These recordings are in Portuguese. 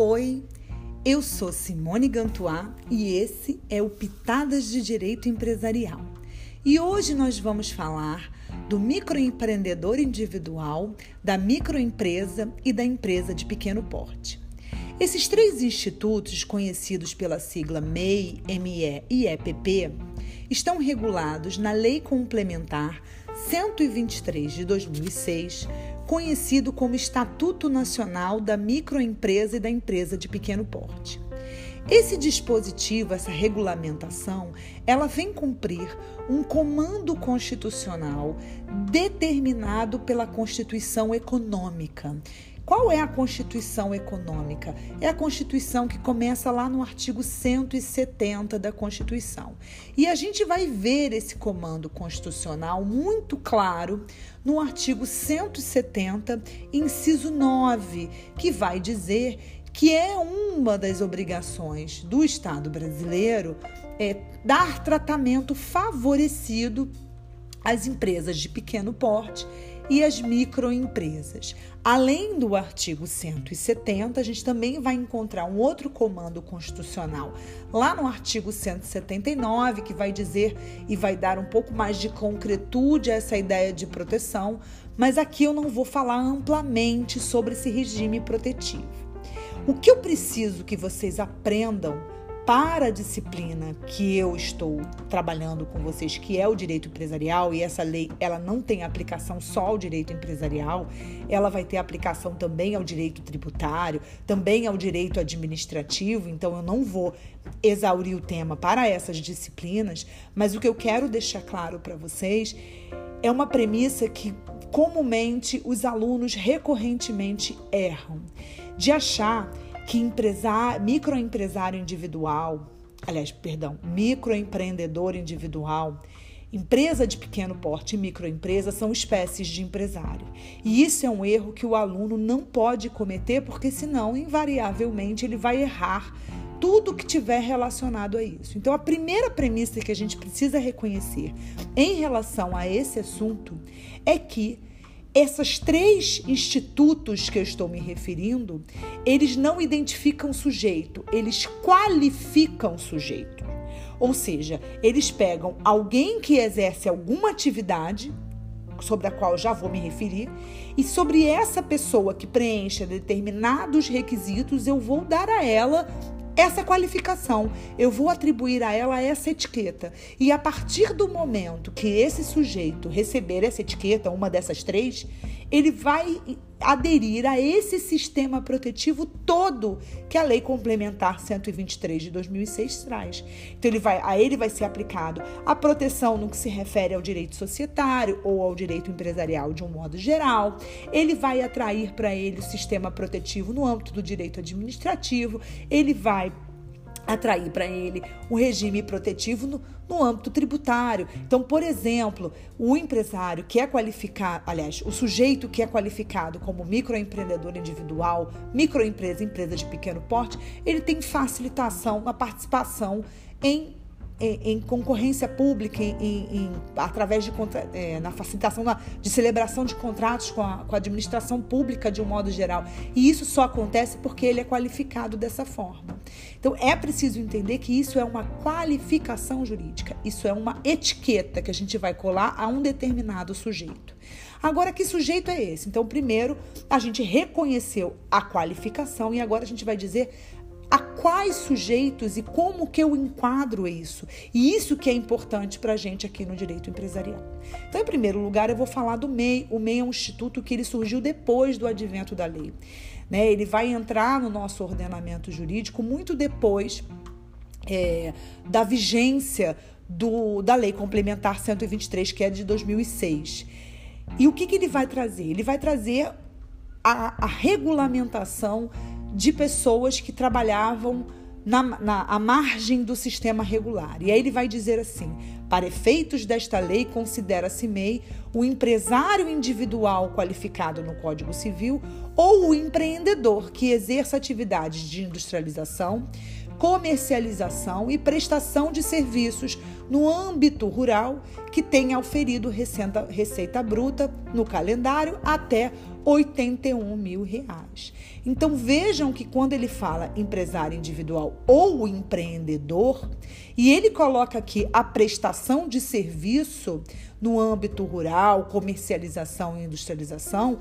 Oi, eu sou Simone Gantuá e esse é o Pitadas de Direito Empresarial. E hoje nós vamos falar do microempreendedor individual, da microempresa e da empresa de pequeno porte. Esses três institutos, conhecidos pela sigla MEI, ME e EPP, estão regulados na Lei Complementar 123 de 2006, conhecido como Estatuto Nacional da Microempresa e da Empresa de Pequeno Porte. Esse dispositivo, essa regulamentação, ela vem cumprir um comando constitucional determinado pela Constituição Econômica, qual é a Constituição Econômica? É a Constituição que começa lá no artigo 170 da Constituição. E a gente vai ver esse comando constitucional muito claro no artigo 170, inciso 9, que vai dizer que é uma das obrigações do Estado brasileiro é dar tratamento favorecido às empresas de pequeno porte e as microempresas. Além do artigo 170, a gente também vai encontrar um outro comando constitucional lá no artigo 179, que vai dizer e vai dar um pouco mais de concretude a essa ideia de proteção, mas aqui eu não vou falar amplamente sobre esse regime protetivo. O que eu preciso que vocês aprendam para a disciplina que eu estou trabalhando com vocês, que é o direito empresarial, e essa lei ela não tem aplicação só ao direito empresarial, ela vai ter aplicação também ao direito tributário, também ao direito administrativo, então eu não vou exaurir o tema para essas disciplinas, mas o que eu quero deixar claro para vocês é uma premissa que comumente os alunos recorrentemente erram, de achar que empresário, microempresário individual, aliás, perdão, microempreendedor individual, empresa de pequeno porte e microempresa são espécies de empresário. E isso é um erro que o aluno não pode cometer, porque senão, invariavelmente, ele vai errar tudo que tiver relacionado a isso. Então, a primeira premissa que a gente precisa reconhecer em relação a esse assunto é que esses três institutos que eu estou me referindo, eles não identificam sujeito, eles qualificam sujeito. Ou seja, eles pegam alguém que exerce alguma atividade, sobre a qual já vou me referir, e sobre essa pessoa que preenche determinados requisitos, eu vou dar a ela essa qualificação, eu vou atribuir a ela essa etiqueta. E a partir do momento que esse sujeito receber essa etiqueta, uma dessas três, ele vai aderir a esse sistema protetivo todo que a Lei Complementar 123 de 2006 traz. Então ele vai, a ele vai ser aplicado a proteção no que se refere ao direito societário ou ao direito empresarial de um modo geral. Ele vai atrair para ele o sistema protetivo no âmbito do direito administrativo. Ele vai atrair para ele um regime protetivo no, no, âmbito tributário. Então, por exemplo, o empresário que é qualificado, aliás, o sujeito que é qualificado como microempreendedor individual, microempresa, empresa de pequeno porte, ele tem facilitação na participação em em, em concorrência pública, em, em, através de é, na facilitação de celebração de contratos com a, com a administração pública de um modo geral. E isso só acontece porque ele é qualificado dessa forma. Então é preciso entender que isso é uma qualificação jurídica, isso é uma etiqueta que a gente vai colar a um determinado sujeito. Agora, que sujeito é esse? Então, primeiro, a gente reconheceu a qualificação e agora a gente vai dizer a quais sujeitos e como que eu enquadro isso. E isso que é importante para a gente aqui no direito empresarial. Então, em primeiro lugar, eu vou falar do MEI. O MEI é um instituto que ele surgiu depois do advento da lei. Né? Ele vai entrar no nosso ordenamento jurídico muito depois é, da vigência do, da Lei Complementar 123, que é de 2006. E o que, que ele vai trazer? Ele vai trazer a, a regulamentação de pessoas que trabalhavam na, na à margem do sistema regular. E aí ele vai dizer assim: para efeitos desta lei, considera-se MEI o empresário individual qualificado no Código Civil ou o empreendedor que exerça atividades de industrialização, comercialização e prestação de serviços no âmbito rural que tenha auferido receita, receita bruta no calendário até 81 mil reais. Então vejam que quando ele fala empresário individual ou empreendedor, e ele coloca aqui a prestação de serviço no âmbito rural, comercialização e industrialização,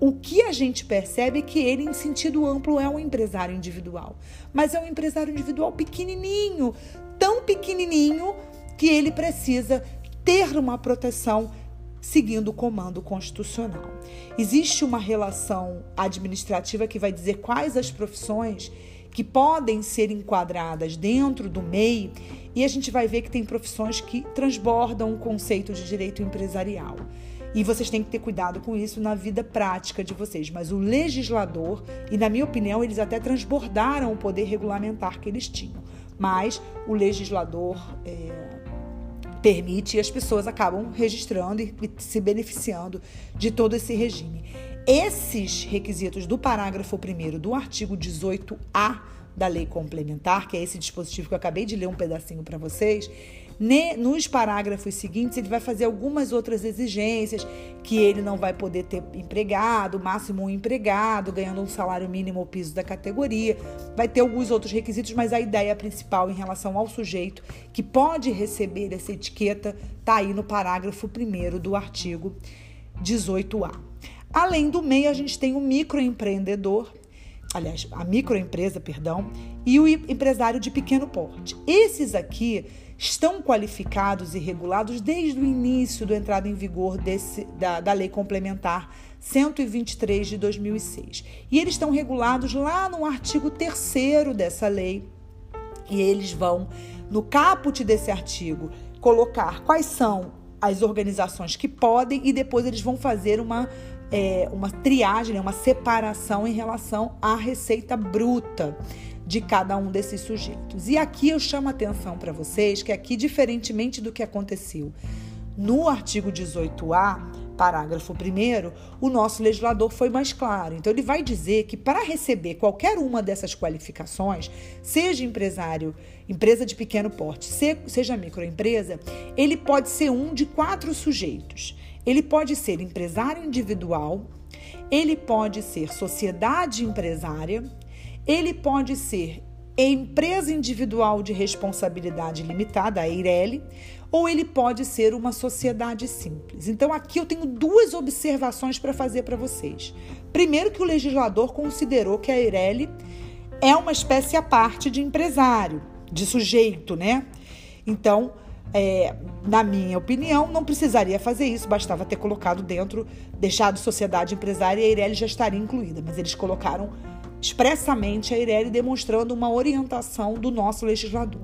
o que a gente percebe é que ele, em sentido amplo, é um empresário individual. Mas é um empresário individual pequenininho, tão pequenininho que ele precisa ter uma proteção seguindo o comando constitucional. Existe uma relação administrativa que vai dizer quais as profissões que podem ser enquadradas dentro do MEI, e a gente vai ver que tem profissões que transbordam o conceito de direito empresarial. E vocês têm que ter cuidado com isso na vida prática de vocês. Mas o legislador, e na minha opinião, eles até transbordaram o poder regulamentar que eles tinham. Mas o legislador é, permite e as pessoas acabam registrando e, se beneficiando de todo esse regime. Esses requisitos do parágrafo 1 do artigo 18A da lei complementar, que é esse dispositivo que eu acabei de ler um pedacinho para vocês, nos parágrafos seguintes, ele vai fazer algumas outras exigências, que ele não vai poder ter empregado, máximo um empregado, ganhando um salário mínimo ao piso da categoria. Vai ter alguns outros requisitos, mas a ideia principal em relação ao sujeito que pode receber essa etiqueta está aí no parágrafo 1 do artigo 18A. Além do MEI, a gente tem o microempreendedor, aliás, a microempresa, perdão, e o empresário de pequeno porte. Esses aqui estão qualificados e regulados desde o início da entrada em vigor desse, da, da Lei Complementar 123 de 2006. E eles estão regulados lá no artigo 3 dessa lei. E eles vão, no caput desse artigo, colocar quais são as organizações que podem e depois eles vão fazer uma, é, uma triagem, né, uma separação em relação à receita bruta de cada um desses sujeitos. E aqui eu chamo a atenção para vocês que aqui, diferentemente do que aconteceu no artigo 18A, parágrafo 1, o nosso legislador foi mais claro. Então, ele vai dizer que para receber qualquer uma dessas qualificações, seja empresário, empresa de pequeno porte, seja microempresa, ele pode ser um de quatro sujeitos. Ele pode ser empresário individual, ele pode ser sociedade empresária, ele pode ser empresa individual de responsabilidade limitada, a EIRELI, ou ele pode ser uma sociedade simples. Então aqui eu tenho duas observações para fazer para vocês. Primeiro que o legislador considerou que a EIRELI é uma espécie à parte de empresário, de sujeito, né? Então, é, na minha opinião, não precisaria fazer isso, bastava ter colocado dentro, deixado sociedade empresária e a EIRELI já estaria incluída, mas eles colocaram expressamente a Eireli demonstrando uma orientação do nosso legislador.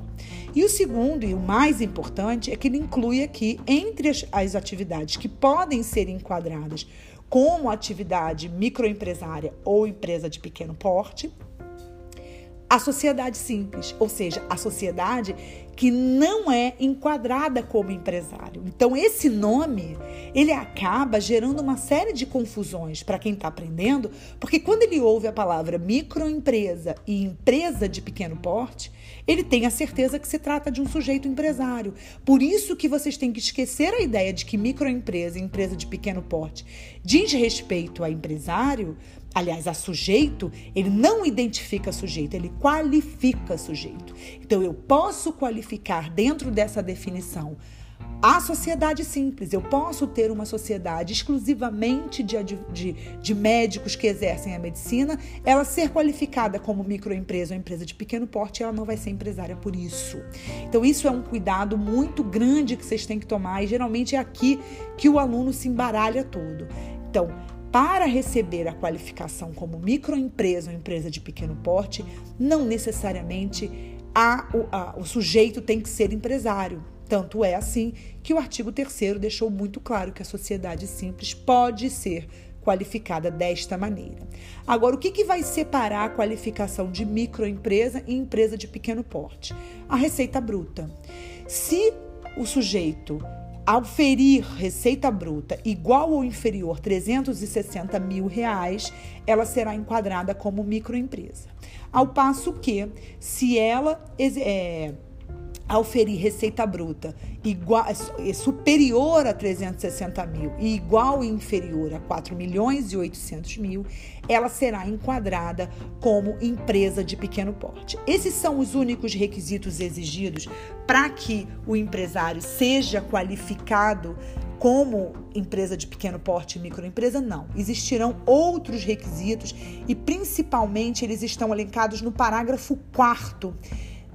E o segundo e o mais importante é que ele inclui aqui, entre as, as atividades que podem ser enquadradas como atividade microempresária ou empresa de pequeno porte, a sociedade simples, ou seja, a sociedade que não é enquadrada como empresário. Então esse nome, ele acaba gerando uma série de confusões para quem está aprendendo, porque quando ele ouve a palavra microempresa e empresa de pequeno porte, ele tem a certeza que se trata de um sujeito empresário. Por isso que vocês têm que esquecer a ideia de que microempresa e empresa de pequeno porte diz respeito a empresário, aliás, a sujeito, ele não identifica sujeito, ele qualifica sujeito. Então, eu posso qualificar dentro dessa definição a sociedade simples. Eu posso ter uma sociedade exclusivamente de, de, de, médicos que exercem a medicina, ela ser qualificada como microempresa ou empresa de pequeno porte, ela não vai ser empresária por isso. Então, isso é um cuidado muito grande que vocês têm que tomar, e geralmente é aqui que o aluno se embaralha todo. Então, para receber a qualificação como microempresa ou empresa de pequeno porte, não necessariamente a, o, a, o sujeito tem que ser empresário. Tanto é assim que o artigo 3 deixou muito claro que a sociedade simples pode ser qualificada desta maneira. Agora, o que, que vai separar a qualificação de microempresa e empresa de pequeno porte? A receita bruta. Se o sujeito ao ferir receita bruta igual ou inferior a 360 mil reais, ela será enquadrada como microempresa. Ao passo que, se ela é, oferir receita bruta igual, é superior a 360 mil e igual e inferior a 4 milhões e 800 mil, ela será enquadrada como empresa de pequeno porte. Esses são os únicos requisitos exigidos para que o empresário seja qualificado como empresa de pequeno porte e microempresa, não. Existirão outros requisitos e, principalmente, eles estão elencados no parágrafo 4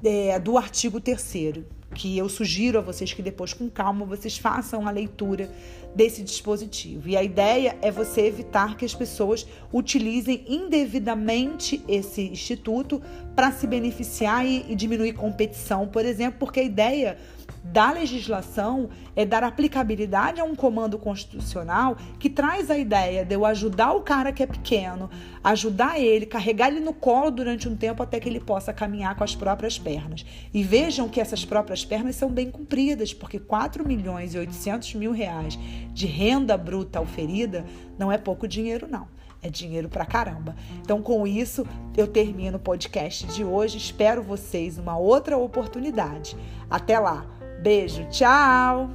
é, do artigo 3 que eu sugiro a vocês que depois, com calma, vocês façam a leitura desse dispositivo. E a ideia é você evitar que as pessoas utilizem indevidamente esse instituto para se beneficiar e, e diminuir competição, por exemplo, porque a ideia da legislação é dar aplicabilidade a um comando constitucional que traz a ideia de eu ajudar o cara que é pequeno, ajudar ele, carregar ele no colo durante um tempo até que ele possa caminhar com as próprias pernas. E vejam que essas próprias pernas são bem cumpridas, porque 4 milhões e 800 mil reais de renda bruta oferida não é pouco dinheiro, não. É dinheiro pra caramba. Então, com isso, eu termino o podcast de hoje. Espero vocês uma outra oportunidade. Até lá! Beijo, tchau!